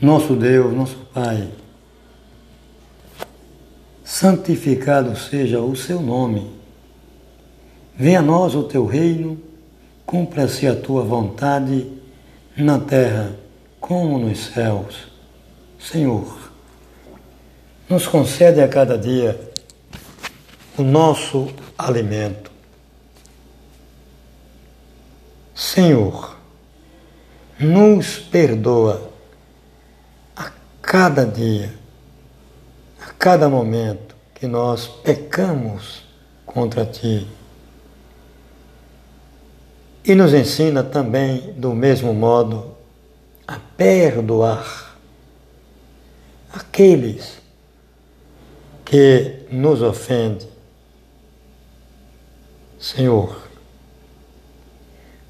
Nosso Deus, nosso Pai, santificado seja o seu nome. Venha a nós o teu reino, cumpra-se a tua vontade, na terra como nos céus. Senhor, nos concede a cada dia o nosso alimento. Senhor, nos perdoa cada dia, a cada momento que nós pecamos contra Ti. E nos ensina também, do mesmo modo, a perdoar aqueles que nos ofendem. Senhor,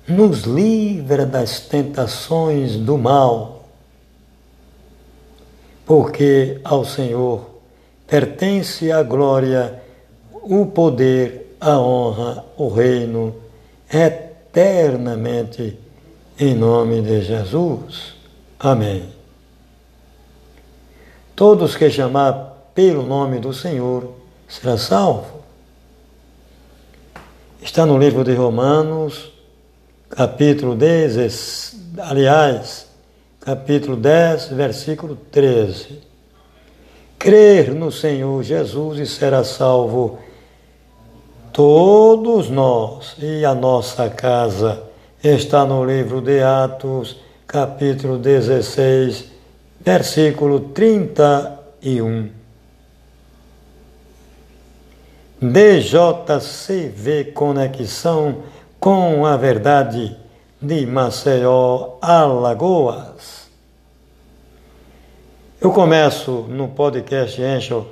nos livra das tentações do mal porque ao Senhor pertence a glória, o poder, a honra, o reino, eternamente, em nome de Jesus. Amém. Todos que chamar pelo nome do Senhor será salvo. Está no livro de Romanos, capítulo 10, aliás, capítulo 10, versículo 13. Crer no Senhor Jesus e será salvo todos nós e a nossa casa. Está no livro de Atos, capítulo 16, versículo 31. DJCV Conexão com a Verdade de Maceió, Alagoas. Eu começo no podcast Angel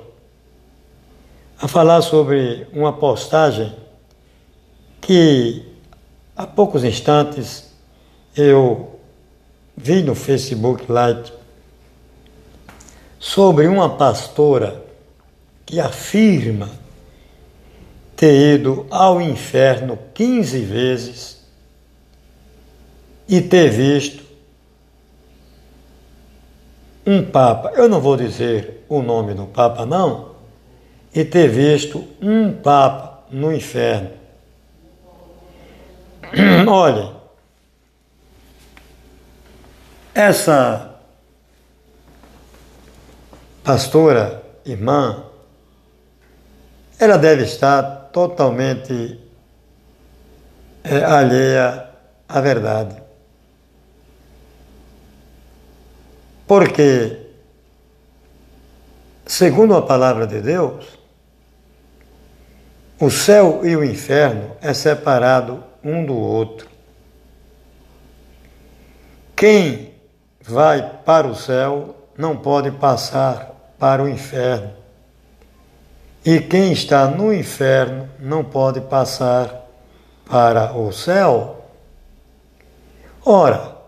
a falar sobre uma postagem que há poucos instantes eu vi no Facebook Live sobre uma pastora que afirma ter ido ao inferno 15 vezes e ter visto um Papa, eu não vou dizer o nome do Papa, não, e ter visto um Papa no inferno. Olhem, essa pastora, irmã, ela deve estar totalmente é, alheia à verdade. Porque, segundo a palavra de Deus, o céu e o inferno é separado um do outro. Quem vai para o céu não pode passar para o inferno. E quem está no inferno não pode passar para o céu. Ora,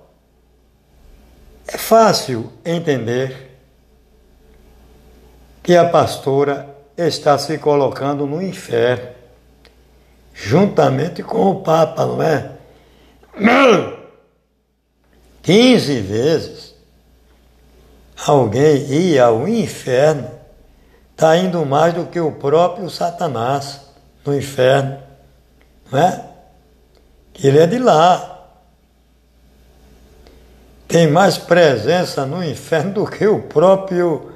é fácil entender que a pastora está se colocando no inferno, juntamente com o Papa, não é? 15 vezes alguém ia ao inferno, está indo mais do que o próprio Satanás no inferno, não é? Ele é de lá tem mais presença no inferno do que o próprio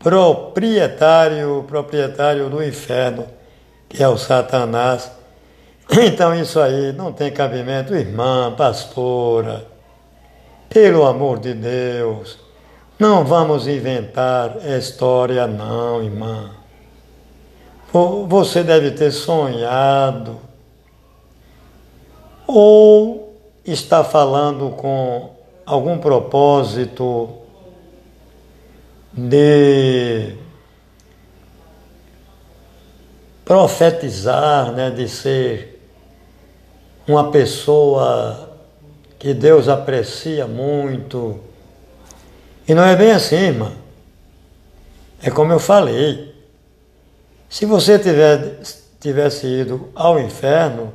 proprietário, proprietário do inferno, que é o Satanás. Então isso aí não tem cabimento, irmã, pastora. Pelo amor de Deus, não vamos inventar história não, irmã. Você deve ter sonhado ou está falando com algum propósito de profetizar, né, de ser uma pessoa que Deus aprecia muito. E não é bem assim, irmã. É como eu falei. Se você tiver, tivesse ido ao inferno,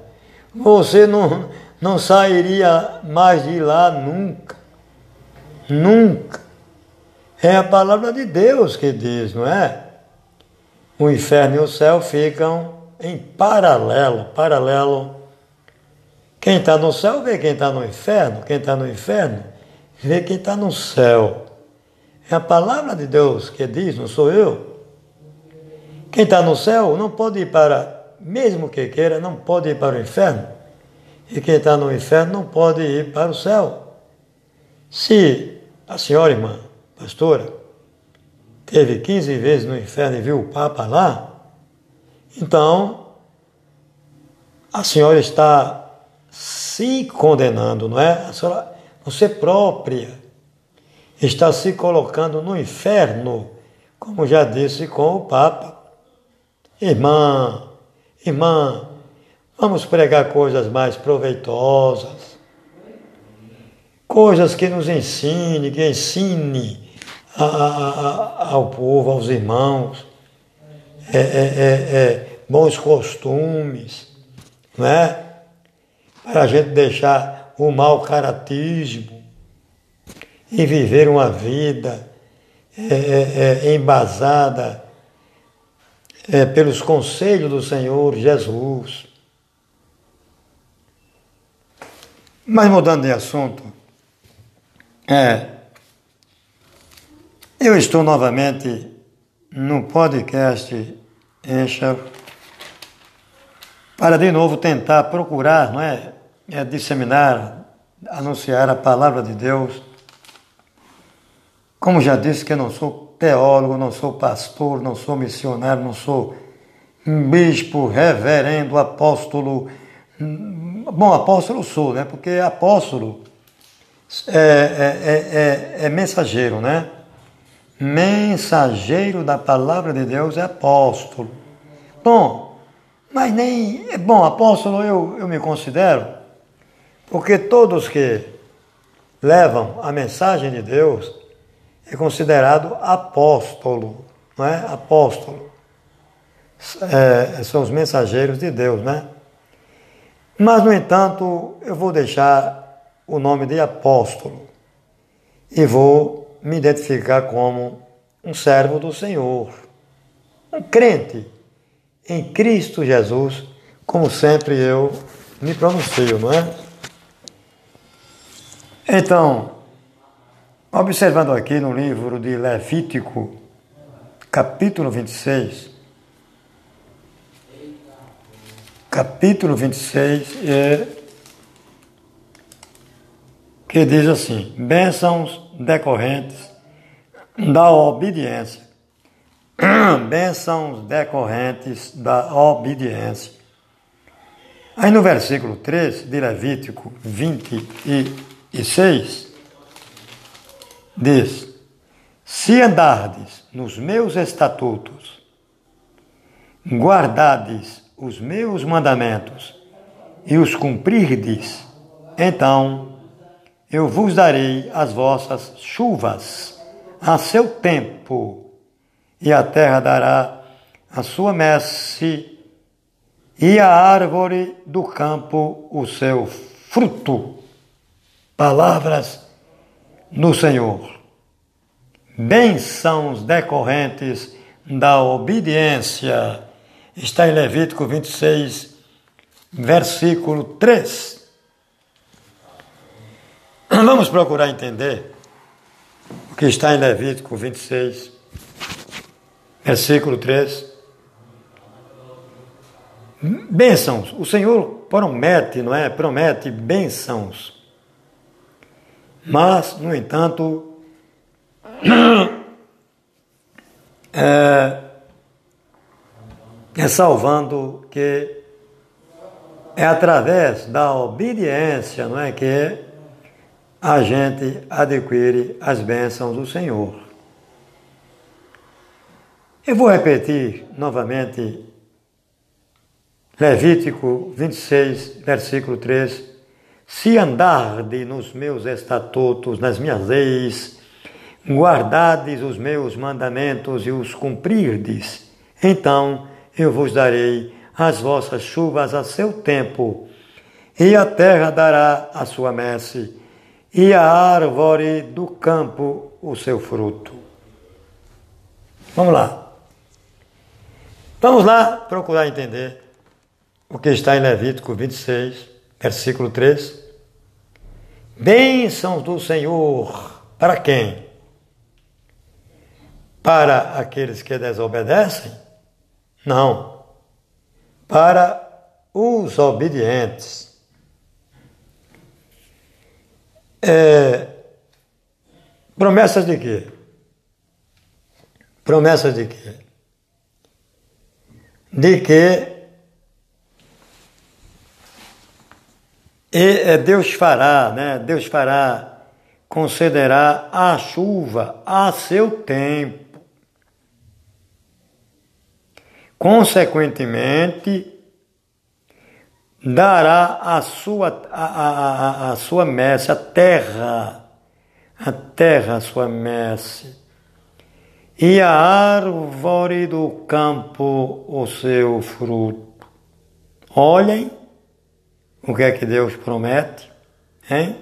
você não, não sairia mais de lá nunca. Nunca. É a palavra de Deus que diz, não é? O inferno e o céu ficam em paralelo, paralelo. Quem está no céu vê quem está no inferno, quem está no inferno vê quem está no céu. É a palavra de Deus que diz, não sou eu. Quem está no céu não pode ir para, mesmo que queira, não pode ir para o inferno. E quem está no inferno não pode ir para o céu. Se a senhora irmã, pastora, teve 15 vezes no inferno e viu o Papa lá, então a senhora está se condenando, não é? A senhora, você própria está se colocando no inferno, como já disse com o Papa. Irmã, irmã, vamos pregar coisas mais proveitosas, coisas que nos ensine, que ensine a, a, ao povo, aos irmãos, é, é, é, é bons costumes, não é? Para a gente deixar o mau caratismo e viver uma vida é, embasada pelos conselhos do Senhor Jesus. Mas mudando de assunto, é, eu estou novamente no podcast Encha para de novo tentar procurar, não é, é disseminar, anunciar a palavra de Deus. Como já disse que eu não sou teólogo, não sou pastor, não sou missionário, não sou bispo, reverendo, apóstolo. Bom, apóstolo sou, né? Porque apóstolo é, é, é, é, mensageiro, né? Mensageiro da palavra de Deus é apóstolo. Bom, mas nem. Bom, apóstolo eu, eu me considero, porque todos que levam a mensagem de Deus é considerado apóstolo, não é? Apóstolo. É, são os mensageiros de Deus, né? Mas, no entanto, eu vou deixar o nome de apóstolo e vou me identificar como um servo do Senhor, um crente em Cristo Jesus, como sempre eu me pronuncio, não é? Então, Observando aqui no livro de Levítico, capítulo 26, capítulo 26, é, que diz assim: bênçãos decorrentes da obediência. bênçãos decorrentes da obediência. Aí no versículo 3 de Levítico 26, diz: Se andardes nos meus estatutos, guardades os meus mandamentos e os cumprirdes, então eu vos darei as vossas chuvas a seu tempo, e a terra dará a sua messe, e a árvore do campo o seu fruto. Palavras no Senhor. Bênçãos decorrentes da obediência. Está em Levítico 26, versículo 3. Vamos procurar entender o que está em Levítico 26, versículo 3. Bênçãos. O Senhor promete, não é? Promete bênçãos mas, no entanto, é, é salvando que é através da obediência, não é que a gente adquire as bênçãos do Senhor. Eu vou repetir novamente Levítico 26, versículo 3 se andarde nos meus estatutos, nas minhas leis, guardardes os meus mandamentos e os cumprirdes, então eu vos darei as vossas chuvas a seu tempo, e a terra dará a sua messe, e a árvore do campo o seu fruto. Vamos lá. Vamos lá procurar entender o que está em Levítico 26, versículo 3. Bênçãos do Senhor para quem? Para aqueles que desobedecem? Não. Para os obedientes. É, promessas de quê? Promessas de quê? De que e Deus fará, né? Deus fará, concederá a chuva a seu tempo. Consequentemente, dará a sua, a, a, a, a sua messe, a terra, a terra a sua messe, e a árvore do campo o seu fruto. Olhem o que é que Deus promete, hein?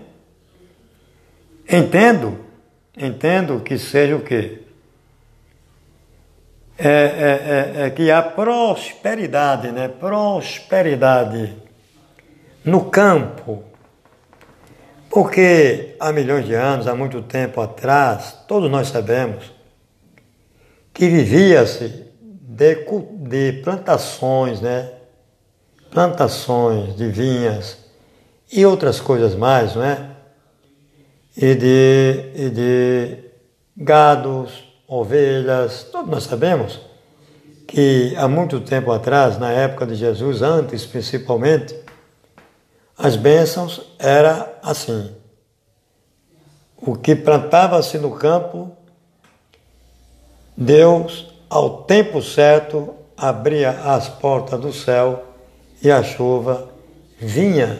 Entendo, entendo que seja o quê? É, é, é, é que há prosperidade, né? Prosperidade no campo. Porque há milhões de anos, há muito tempo atrás, todos nós sabemos que vivia-se de, de plantações, né? plantações de vinhas e outras coisas mais, não é? E de, e de gados, ovelhas, todos nós sabemos que há muito tempo atrás, na época de Jesus, antes principalmente, as bênçãos era assim. O que plantava-se no campo, Deus, ao tempo certo, abria as portas do céu e a chuva vinha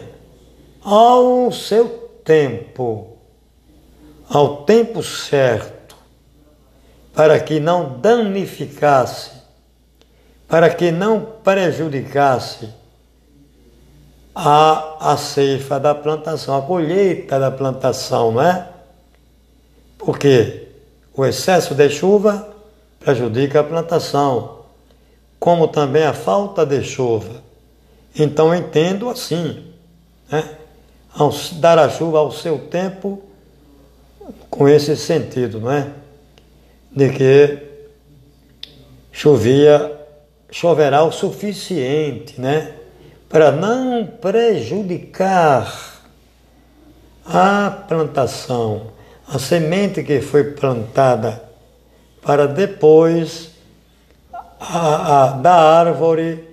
ao seu tempo, ao tempo certo, para que não danificasse, para que não prejudicasse a, a ceifa da plantação, a colheita da plantação, não é? Porque o excesso de chuva prejudica a plantação, como também a falta de chuva. Então entendo assim, né? Ao dar a chuva ao seu tempo, com esse sentido, não é? De que chovia, choverá o suficiente, né? Para não prejudicar a plantação, a semente que foi plantada, para depois a, a, da árvore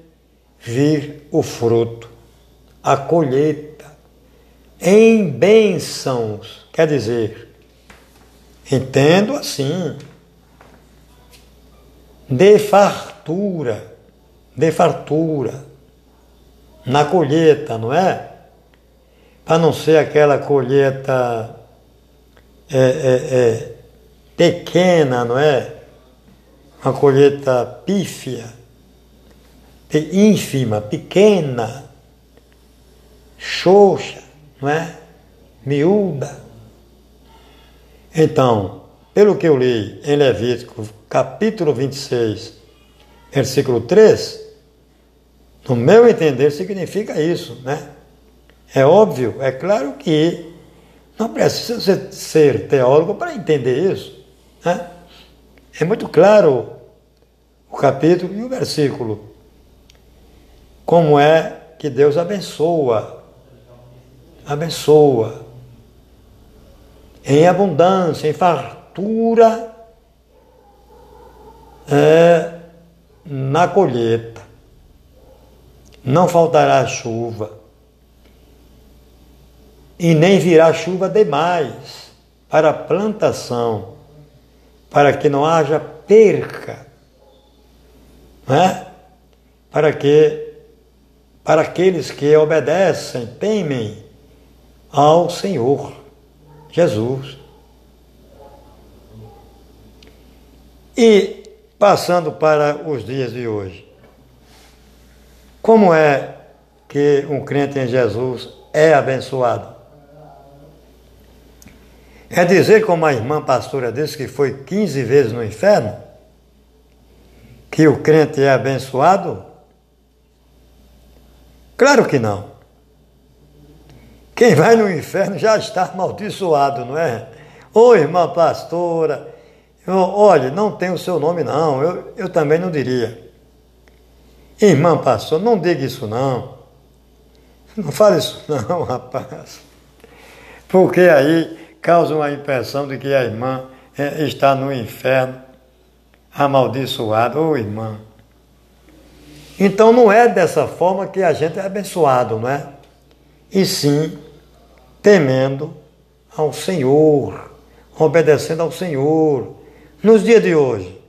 vir o fruto, a colheita, em bênçãos. Quer dizer, entendo assim, de fartura, de fartura, na colheita, não é? Para não ser aquela colheita é, é, é, pequena, não é? Uma colheita pífia ínfima, pequena, xoxa, não é? Miúda. Então, pelo que eu li em Levítico, capítulo 26, versículo 3, no meu entender significa isso, né? É óbvio, é claro que não precisa ser teólogo para entender isso, né? É muito claro o capítulo e o versículo como é que Deus abençoa, abençoa em abundância, em fartura é, na colheita. Não faltará chuva e nem virá chuva demais para a plantação, para que não haja perca, não é? para que para aqueles que obedecem, temem ao Senhor Jesus. E passando para os dias de hoje, como é que um crente em Jesus é abençoado? É dizer, como a irmã pastora disse, que foi 15 vezes no inferno? que o crente é abençoado? Claro que não. Quem vai no inferno já está amaldiçoado, não é? Ô irmã pastora, eu, olha, não tem o seu nome não, eu, eu também não diria. Irmã pastor, não diga isso não. Não fale isso não, rapaz. Porque aí causa uma impressão de que a irmã é, está no inferno, amaldiçoada. Ô irmã. Então não é dessa forma que a gente é abençoado, não é? E sim temendo ao Senhor, obedecendo ao Senhor. Nos dias de hoje,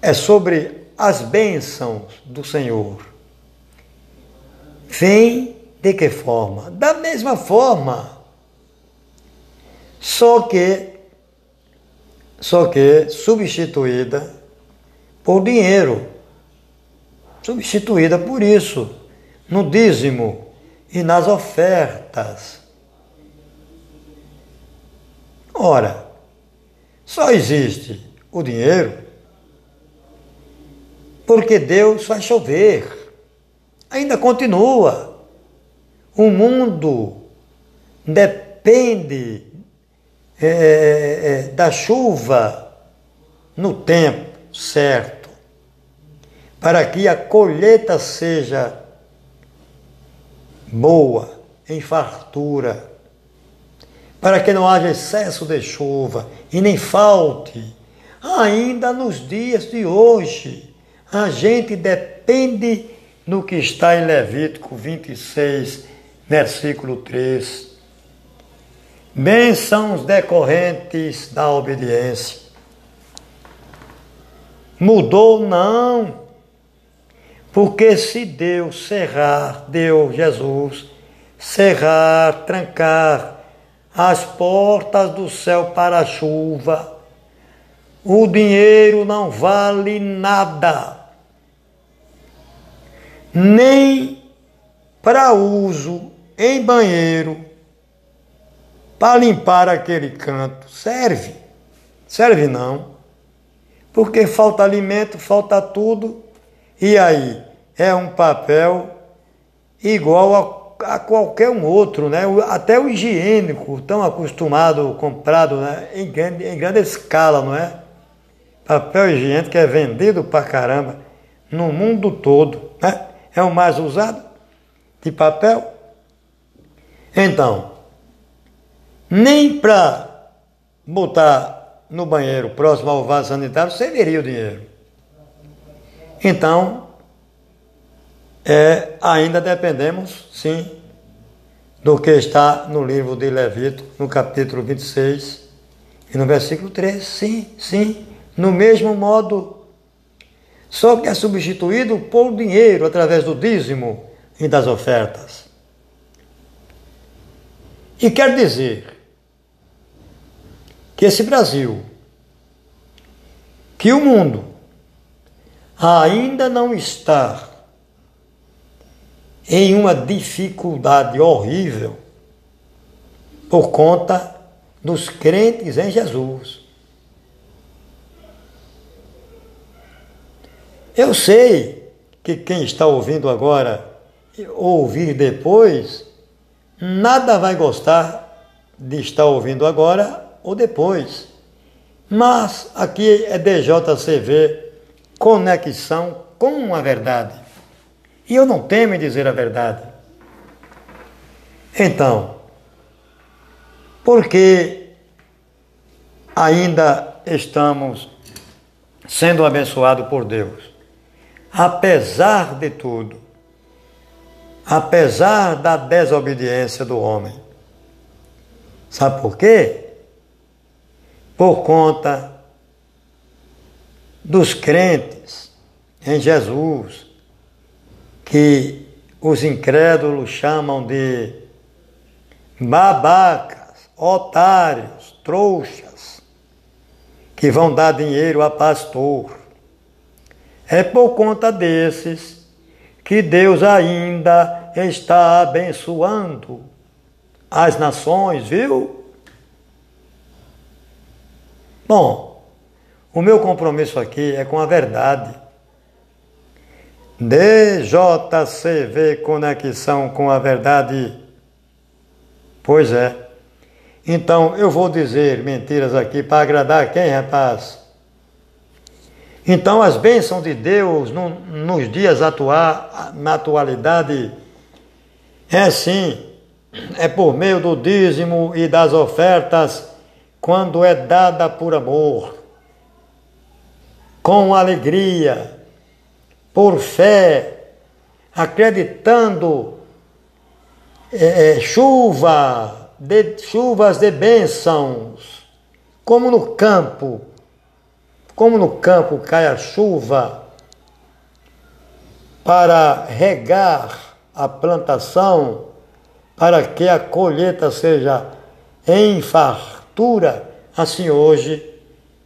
é sobre as bênçãos do Senhor. Vem de que forma? Da mesma forma. Só que só que substituída por dinheiro. Substituída por isso, no dízimo e nas ofertas. Ora, só existe o dinheiro porque Deus faz chover. Ainda continua. O mundo depende é, é, é da chuva no tempo certo, para que a colheita seja boa, em fartura, para que não haja excesso de chuva e nem falte. Ainda nos dias de hoje, a gente depende no que está em Levítico 26, versículo 3. Bênçãos decorrentes da obediência. Mudou? Não. Porque se Deus cerrar, Deus, Jesus, cerrar, trancar as portas do céu para a chuva, o dinheiro não vale nada, nem para uso em banheiro, para limpar aquele canto. Serve? Serve não. Porque falta alimento, falta tudo e aí, é um papel igual a, a qualquer um outro, né? Até o higiênico, tão acostumado, comprado né? em, grande, em grande escala, não é? Papel higiênico é vendido pra caramba no mundo todo, né? É o mais usado de papel. Então, nem para botar no banheiro próximo ao vaso sanitário serviria o dinheiro. Então, é, ainda dependemos, sim, do que está no livro de Levítico, no capítulo 26 e no versículo 3. Sim, sim, no mesmo modo. Só que é substituído por dinheiro através do dízimo e das ofertas. E quer dizer que esse Brasil, que o mundo, ainda não está em uma dificuldade horrível por conta dos crentes em Jesus. Eu sei que quem está ouvindo agora ouvir depois, nada vai gostar de estar ouvindo agora ou depois. Mas aqui é DJCV conexão com a verdade. E eu não temo em dizer a verdade. Então, porque ainda estamos sendo abençoados por Deus, apesar de tudo, apesar da desobediência do homem. Sabe por quê? Por conta dos crentes em Jesus, que os incrédulos chamam de babacas, otários, trouxas, que vão dar dinheiro a pastor. É por conta desses que Deus ainda está abençoando as nações, viu? Bom, O meu compromisso aqui é com a verdade. DJCV Conexão com a Verdade. Pois é. Então eu vou dizer mentiras aqui para agradar quem, rapaz? Então as bênçãos de Deus no, nos dias atuais, na atualidade, é sim, é por meio do dízimo e das ofertas, quando é dada por amor, com alegria, por fé, acreditando é, é, chuva, de, chuvas de bênçãos, como no campo, como no campo cai a chuva para regar a plantação, para que a colheita seja em fartura, assim hoje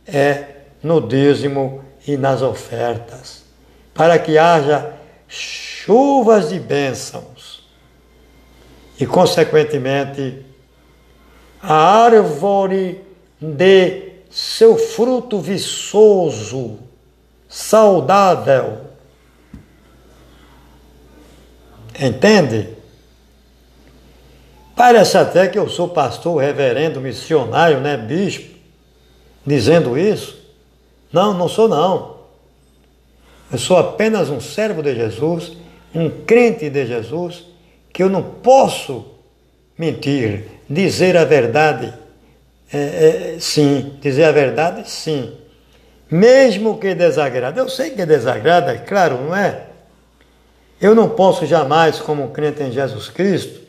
é no dízimo e nas ofertas, para que haja chuvas de bênçãos. E, consequentemente, a árvore de seu fruto viçoso, saudável. Entende? Parece até que eu sou pastor, reverendo, missionário, né, bispo, dizendo isso. Não, não sou não. Eu sou apenas um servo de Jesus, um crente de Jesus, que eu não posso mentir, dizer a verdade é, é, sim, dizer a verdade, sim. Mesmo que desagrada. Eu sei que desagrada, é claro, não é? Eu não posso jamais, como crente em Jesus Cristo,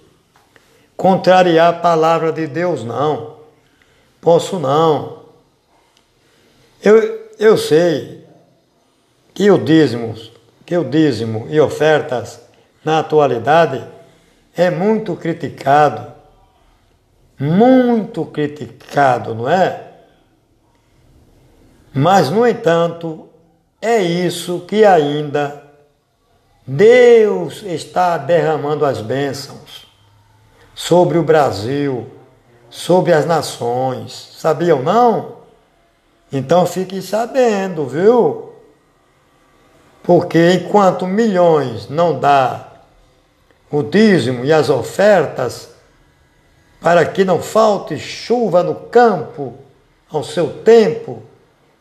contrariar a palavra de Deus, não. Posso não. Eu, eu sei que o dízimo, que o dízimo e ofertas na atualidade é muito criticado muito criticado, não é? Mas, no entanto, é isso que ainda Deus está derramando as bênçãos sobre o Brasil, sobre as nações. Sabiam não? Então fiquem sabendo, viu? Porque enquanto milhões não dá o dízimo e as ofertas, para que não falte chuva no campo ao seu tempo,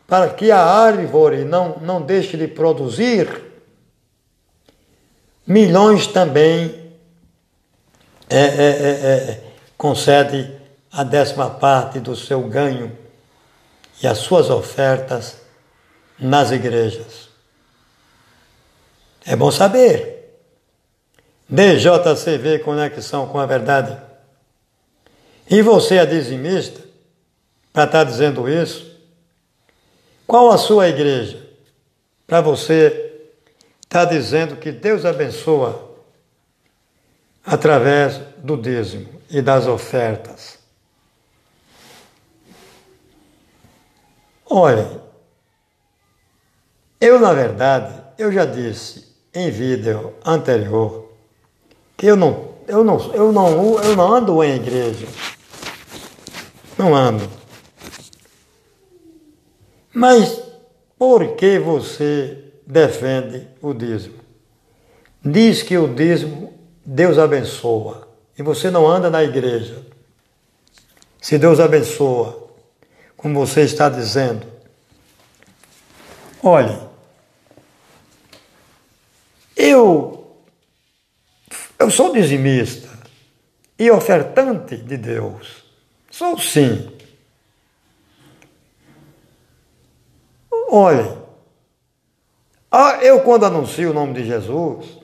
para que a árvore não, não deixe de produzir, milhões também é, é, é, é, concede a décima parte do seu ganho e as suas ofertas nas igrejas. É bom saber. DJCV Conexão com a Verdade. E você é dizimista, para estar tá dizendo isso? Qual a sua igreja? Para você estar tá dizendo que Deus abençoa através do dízimo e das ofertas. Olha, eu na verdade, eu já disse em vídeo anterior que eu não, eu não, eu não, eu não ando em igreja. Não ando. Mas por que você defende o dízimo? Diz que o dízimo Deus abençoa e você não anda na igreja. Se Deus abençoa, como você está dizendo, olhe, eu, eu sou dizimista e ofertante de Deus. Sou sim. Olha, eu quando anuncio o nome de Jesus,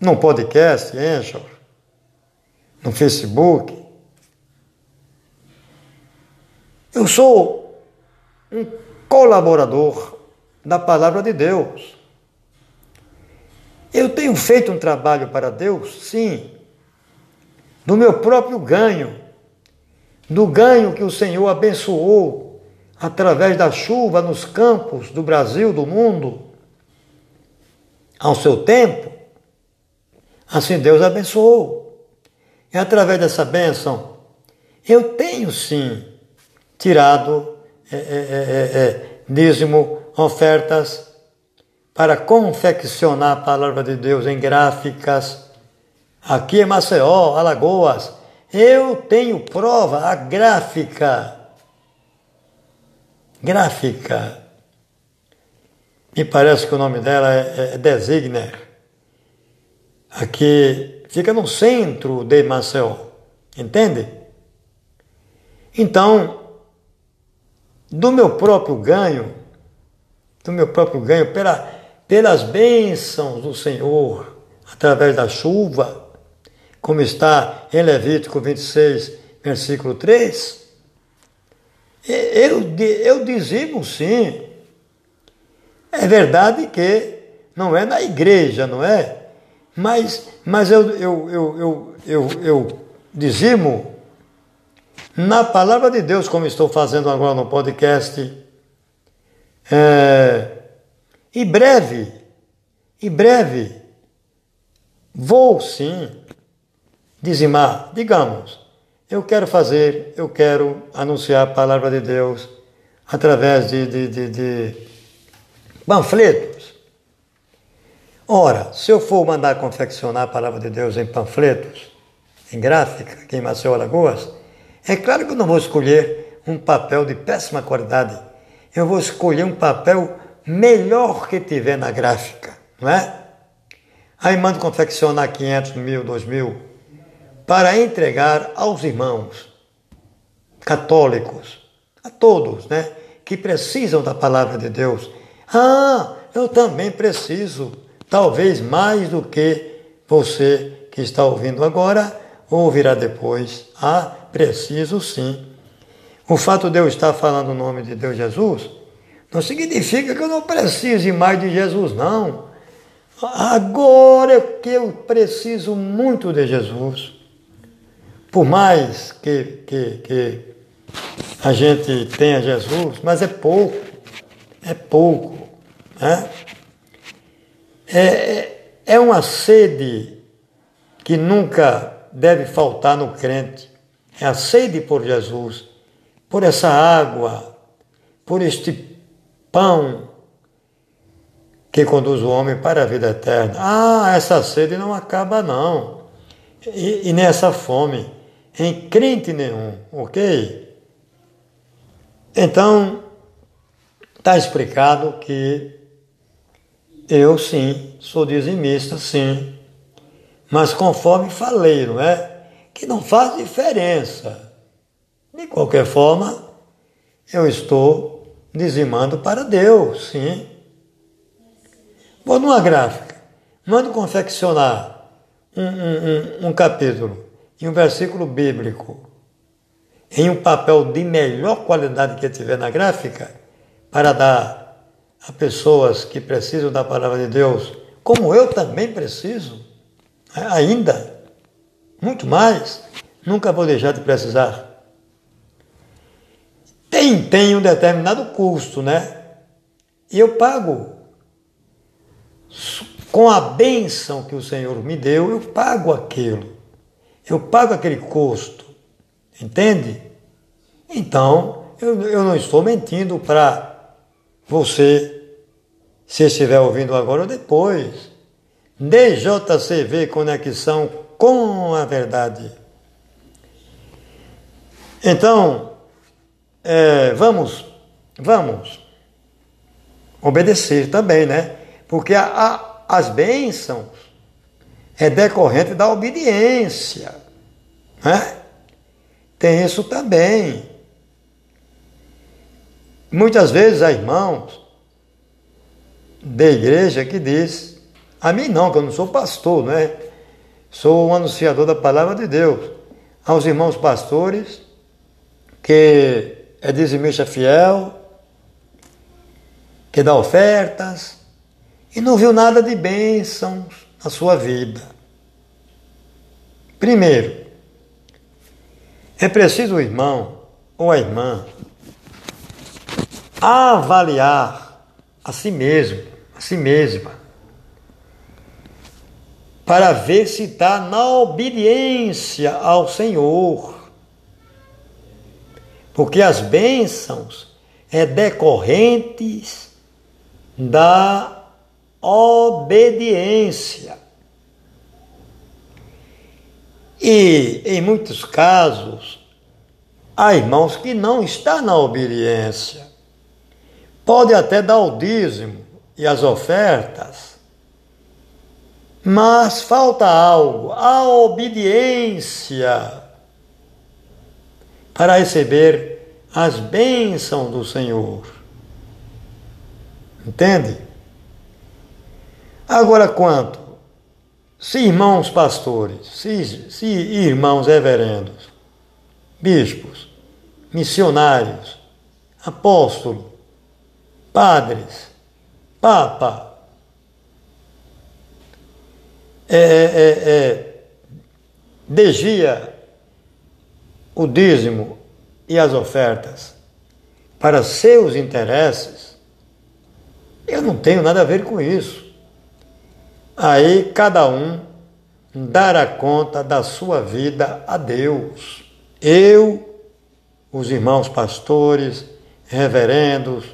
no podcast, no Facebook, eu sou um colaborador da palavra de Deus. Eu tenho feito um trabalho para Deus, sim, do meu próprio ganho, do ganho que o Senhor abençoou através da chuva nos campos do Brasil, do mundo, ao seu tempo, assim Deus abençoou. E através dessa bênção, eu tenho sim tirado é, é, é, é, dízimo, ofertas, para confeccionar a palavra de Deus em gráficas. Aqui em Maceió, Alagoas, eu tenho prova, a gráfica. Gráfica. Me parece que o nome dela é, é Designer. Aqui fica no centro de Maceió. Entende? Então, do meu próprio ganho, do meu próprio ganho, pela, pelas bênçãos do Senhor, através da chuva, como está em Levítico 26, versículo 3, eu, eu dizimo sim. É verdade que não é na igreja, não é? Mas, mas eu, eu, eu, eu, eu, eu dizimo na palavra de Deus, como estou fazendo agora no podcast. É, e breve, e breve, vou sim dizimar, digamos, eu quero fazer, eu quero anunciar a palavra de Deus através de, de, de, de panfletos. Ora, se eu for mandar confeccionar a palavra de Deus em panfletos, em gráfica, aqui em Maceió Alagoas, é claro que eu não vou escolher um papel de péssima qualidade. Eu vou escolher um papel melhor que tiver na gráfica, não é? Aí mando confeccionar 500 mil, 2 mil, para entregar aos irmãos católicos, a todos, né? Que precisam da palavra de Deus. Ah, eu também preciso, talvez mais do que você que está ouvindo agora ouvirá depois. Ah, preciso sim. O fato de eu estar falando o nome de Deus Jesus não significa que eu não precise mais de Jesus, não. Agora que eu preciso muito de Jesus, por mais que, que, que a gente tenha Jesus, mas é pouco, é pouco. Né? É, é uma sede que nunca deve faltar no crente. É a sede por Jesus, por essa água, por este pão que conduz o homem para a vida eterna. Ah, essa sede não acaba, não. E, e nessa fome, em crente nenhum, ok? Então, está explicado que eu sim, sou dizimista, sim. Mas conforme falei, não é? Que não faz diferença. De qualquer forma, eu estou dizimando para Deus, sim. Vou numa gráfica, mando confeccionar um, um, um, um capítulo e um versículo bíblico em um papel de melhor qualidade que tiver na gráfica, para dar a pessoas que precisam da palavra de Deus, como eu também preciso, né, ainda, muito mais, nunca vou deixar de precisar. Tem, tem um determinado custo, né? E eu pago. Com a bênção que o Senhor me deu, eu pago aquilo. Eu pago aquele custo. Entende? Então, eu, eu não estou mentindo para você, se estiver ouvindo agora ou depois, DJCV Conexão com a Verdade. Então, é, vamos, vamos obedecer também, né? Porque a, a, as bênçãos é decorrente da obediência, né? Tem isso também. Muitas vezes há irmãos da igreja que diz, a mim não, que eu não sou pastor, né? Sou um anunciador da palavra de Deus. Aos irmãos pastores, que é dizimista fiel, que dá ofertas, e não viu nada de bênçãos na sua vida. Primeiro, é preciso o irmão ou a irmã avaliar a si mesmo, a si mesma, para ver se está na obediência ao Senhor. Porque as bênçãos é decorrentes da obediência. E em muitos casos, há irmãos que não estão na obediência. Pode até dar o dízimo e as ofertas, mas falta algo, a obediência para receber as bênçãos do Senhor. Entende? Agora, quanto se irmãos pastores, se, se irmãos reverendos, bispos, missionários, apóstolos, padres, papa, é, é, é, desvia o dízimo e as ofertas para seus interesses, eu não tenho nada a ver com isso. Aí cada um dará conta da sua vida a Deus. Eu, os irmãos pastores, reverendos,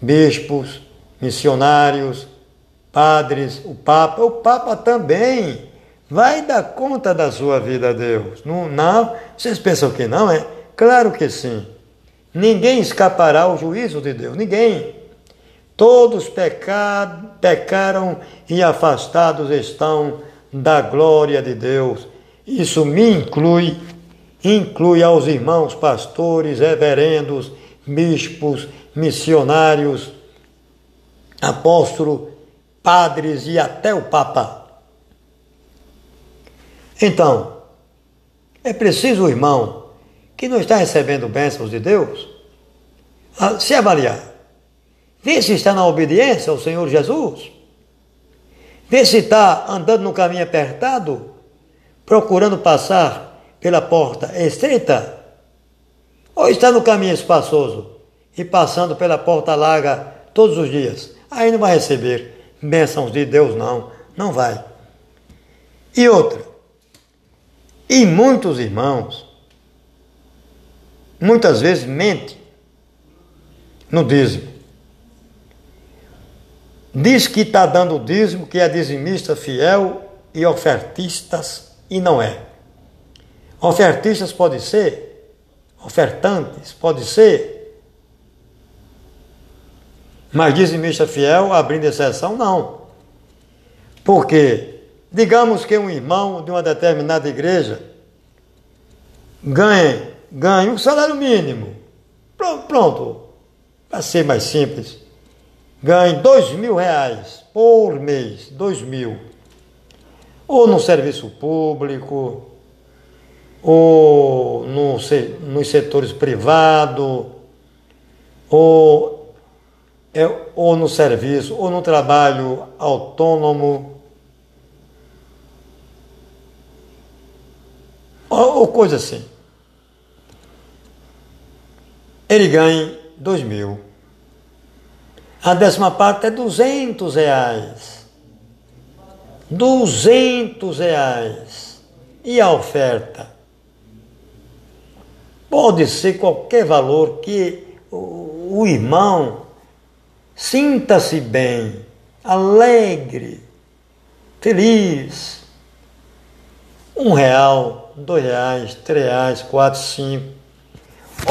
bispos, missionários, padres, o Papa, o Papa também vai dar conta da sua vida a Deus. Não, não, vocês pensam que não, é? Claro que sim. Ninguém escapará ao juízo de Deus, ninguém. Todos pecaram, e afastados estão da glória de Deus. Isso me inclui, inclui aos irmãos pastores, reverendos, bispos, missionários, apóstolos, padres e até o Papa. Então, é preciso o irmão que não está recebendo bênçãos de Deus se avaliar. Vê se está na obediência ao Senhor Jesus. Vê se está andando no caminho apertado, procurando passar pela porta estreita, ou está no caminho espaçoso e passando pela porta larga todos os dias. Aí não vai receber bênçãos de Deus, não. Não vai. E outra, e muitos irmãos, muitas vezes mente no dízimo. Diz que está dando dízimo, que é dizimista fiel e ofertistas, e não é. Ofertistas pode ser, ofertantes pode ser, mas dizimista fiel, abrindo exceção, não. Porque, digamos que um irmão de uma determinada igreja ganhe, ganhe um salário mínimo. Pronto. para ser mais simples ganhe dois mil reais por mês, dois mil, ou no serviço público, ou no, nos setores privados, ou, é, ou no serviço, ou no trabalho autônomo, ou, ou coisa assim. Ele ganha dois mil. A décima parte é 200 reais. 200 reais. E a oferta? Pode ser qualquer valor que o irmão sinta-se bem, alegre, feliz. Um real, dois reais, três reais, quatro, cinco.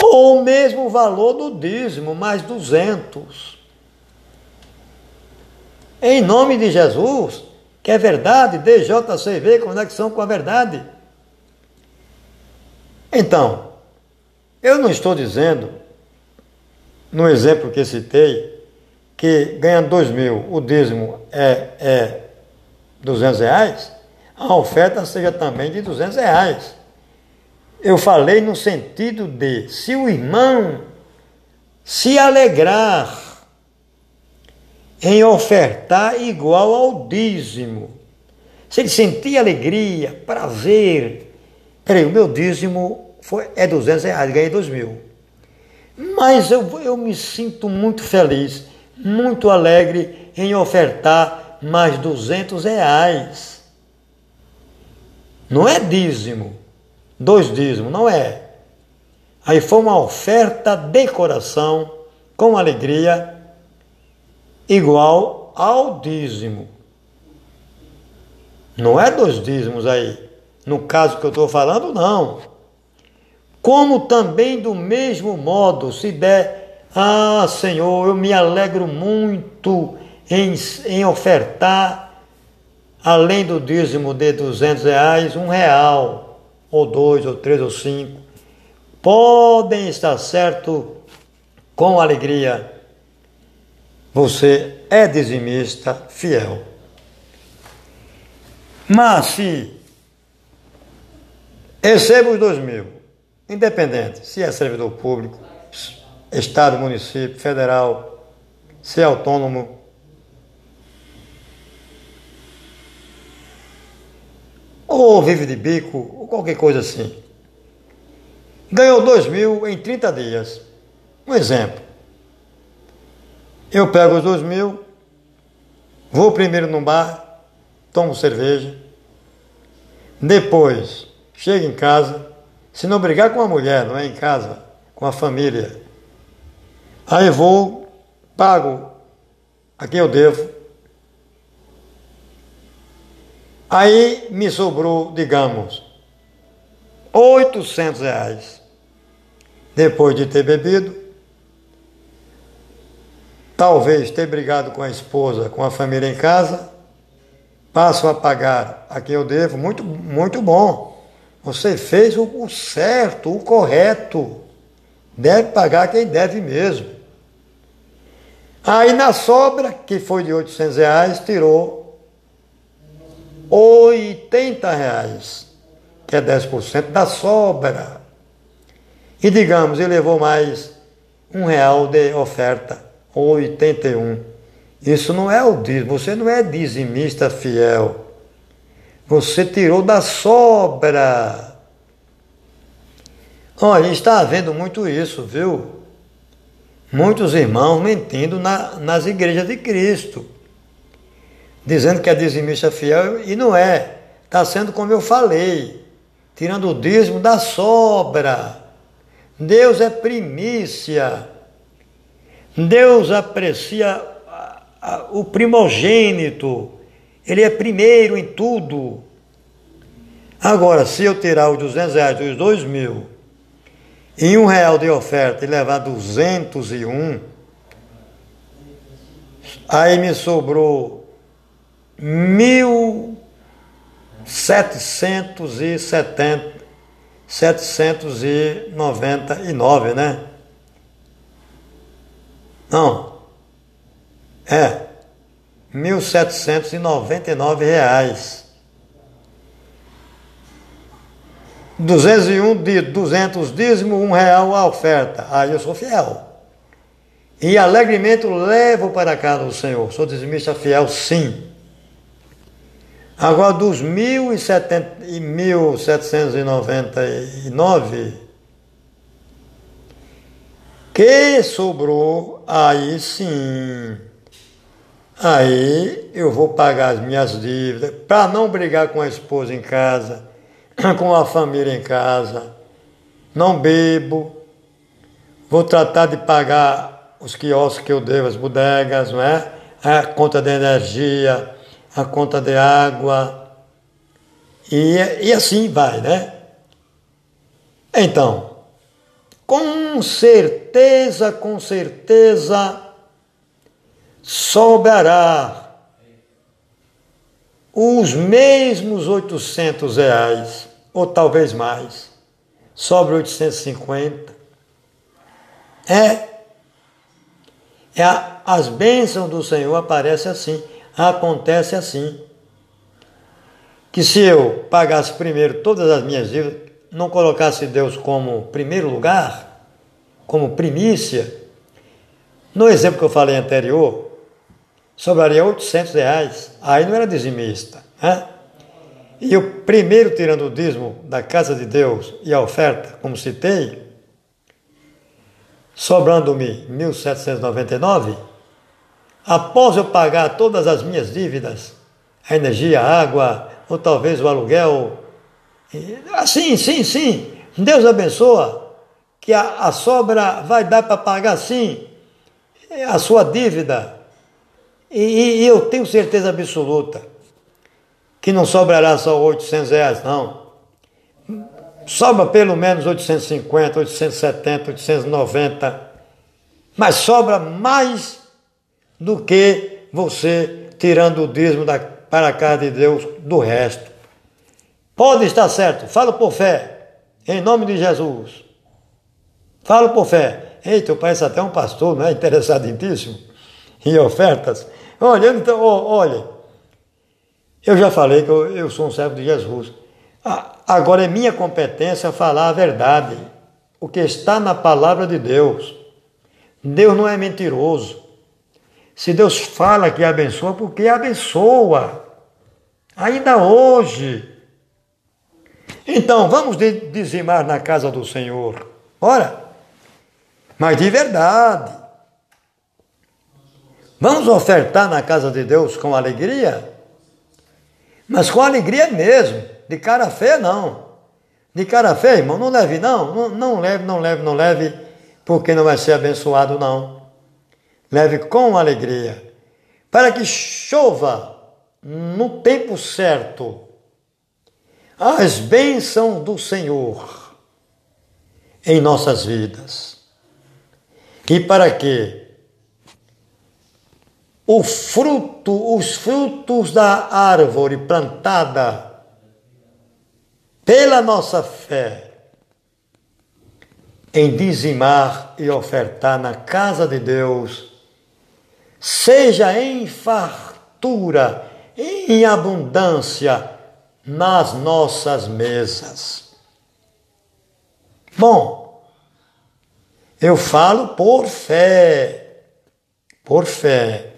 Ou mesmo o valor do dízimo, mais duzentos. Em nome de Jesus, que é verdade, DJCV, conexão com a verdade. Então, eu não estou dizendo, no exemplo que citei, que ganhando dois mil, o dízimo é, é 200 reais, a oferta seja também de 200 reais. Eu falei no sentido de, se o irmão se alegrar em ofertar igual ao dízimo. Se ele sentir alegria, prazer, peraí, o meu dízimo foi, é 200 reais, ganhei 2 mil. Mas eu, eu me sinto muito feliz, muito alegre em ofertar mais 200 reais. Não é dízimo, dois dízimos, não é. Aí foi uma oferta de coração, com alegria, igual ao dízimo. Não é dos dízimos aí. No caso que eu estou falando, não. Como também do mesmo modo, se der, ah, Senhor, eu me alegro muito em, em ofertar, além do dízimo de 200 reais, um real, ou dois, ou três, ou cinco. Podem estar certo com alegria. Você é dizimista fiel. Mas se recebo os dois mil, independente se é servidor público, Estado, município, federal, se é autônomo, ou vive de bico, ou qualquer coisa assim. Ganhou dois mil em 30 dias. Um exemplo. Eu pego os dois mil, vou primeiro num bar, tomo cerveja, depois chego em casa, se não brigar com a mulher, não é em casa, com a família. Aí vou, pago a quem eu devo. Aí me sobrou, digamos, 800 reais. Depois de ter bebido, talvez ter brigado com a esposa, com a família em casa, passo a pagar a quem eu devo, muito, muito bom. Você fez o, certo, o correto. Deve pagar quem deve mesmo. Aí na sobra, que foi de 800 reais, tirou 80 reais, que é 10% da sobra. E digamos, ele levou mais um real de oferta, 81. Isso não é o dízimo, você não é dizimista fiel. Você tirou da sobra. Olha, está havendo muito isso, viu? Muitos irmãos mentindo na, nas igrejas de Cristo, dizendo que é dizimista fiel e não é. Está sendo como eu falei, tirando o dízimo da sobra. Deus é primícia. Deus aprecia o primogênito. Ele é primeiro em tudo. Agora, se eu tirar os 200 reais dos 2 mil e um real de oferta e levar 201, aí me sobrou 1.770, 799, né? Não. É. 1.799 reais. 201 de 200 dízimo, um real a oferta. Aí eu sou fiel. E alegremente levo para casa do Senhor. Sou dizimista fiel, sim. Agora, dos 1.799, que sobrou, aí sim Aí eu vou pagar as minhas dívidas para não brigar com a esposa em casa, com a família em casa. Não bebo. Vou tratar de pagar os quiosques que eu devo, as bodegas, não é? A conta de energia, a conta de água. E, e assim vai, né? Então, com certeza, com certeza, sobrará os mesmos 800 reais, ou talvez mais, sobre 850. É, é a, as bênçãos do Senhor aparecem assim, acontece assim. Que se eu pagasse primeiro todas as minhas dívidas, não colocasse Deus como primeiro lugar, como primícia, no exemplo que eu falei anterior, sobraria 800 reais. Aí não era dizimista. Né? E o primeiro tirando o dízimo da casa de Deus e a oferta, como citei, sobrando-me 1.799, após eu pagar todas as minhas dívidas, a energia, a água, ou talvez o aluguel, assim, sim, sim, Deus abençoa. que a, a sobra vai dar para pagar sim a sua dívida. E, e, eu tenho certeza absoluta que não sobrará só 800 reais, não. Sobra pelo menos 850, 870, 890, mas sobra mais do que você tirando o dízimo da, para a casa de Deus do resto. Pode estar certo, falo por fé, em nome de Jesus. Falo por fé. Eita, parece até um pastor, não é? Interessadíssimo em ofertas. Olha, então, olha, eu já falei que eu, eu sou um servo de Jesus. Agora é minha competência falar a verdade, o que está na palavra de Deus. Deus não é mentiroso. Se Deus fala que abençoa, porque abençoa. Ainda hoje. Então, vamos dizimar na casa do Senhor. Ora, mas de verdade. Vamos ofertar na casa de Deus com alegria? Mas com alegria mesmo, de cara feia não. De cara feia, irmão, não leve não, não, não leve, não leve, não leve, porque não vai ser abençoado não. Leve com alegria, para que chova no tempo certo as bênçãos do Senhor em nossas vidas. E para que o fruto, os frutos da árvore plantada pela nossa fé em dizimar e ofertar na casa de Deus, seja em fartura, em abundância nas nossas mesas. Bom, eu falo por fé, por fé.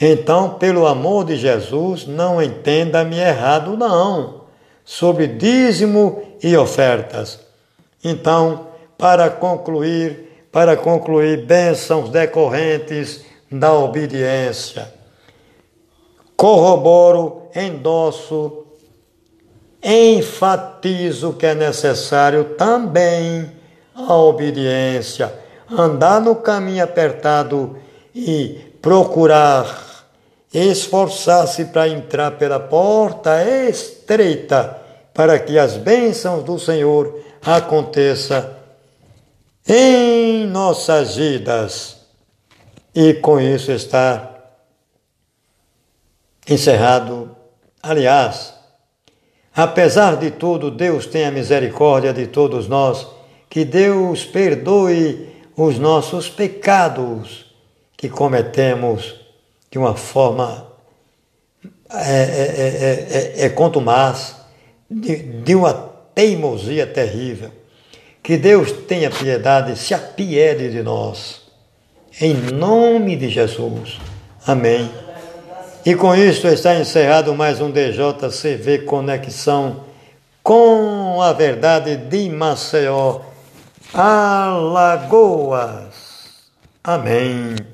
Então, pelo amor de Jesus, não entenda-me errado, não, sobre dízimo e ofertas. Então, para concluir, para concluir, bênçãos decorrentes da obediência. Corroboro, endosso, enfatizo que é necessário também a obediência, andar no caminho apertado e procurar esforçar-se para entrar pela porta estreita, para que as bênçãos do Senhor aconteçam em nossas vidas. E com isso está encerrado. Aliás, apesar de tudo, Deus tenha misericórdia de todos nós, que Deus perdoe os nossos pecados que cometemos de uma forma é, é, é, é, de, de uma teimosia terrível. Que Deus tenha piedade, se apiede de nós. Em nome de Jesus. Amém. E com isso está encerrado mais um DJCV Conexão com a verdade de Maceió, Alagoas. Amém.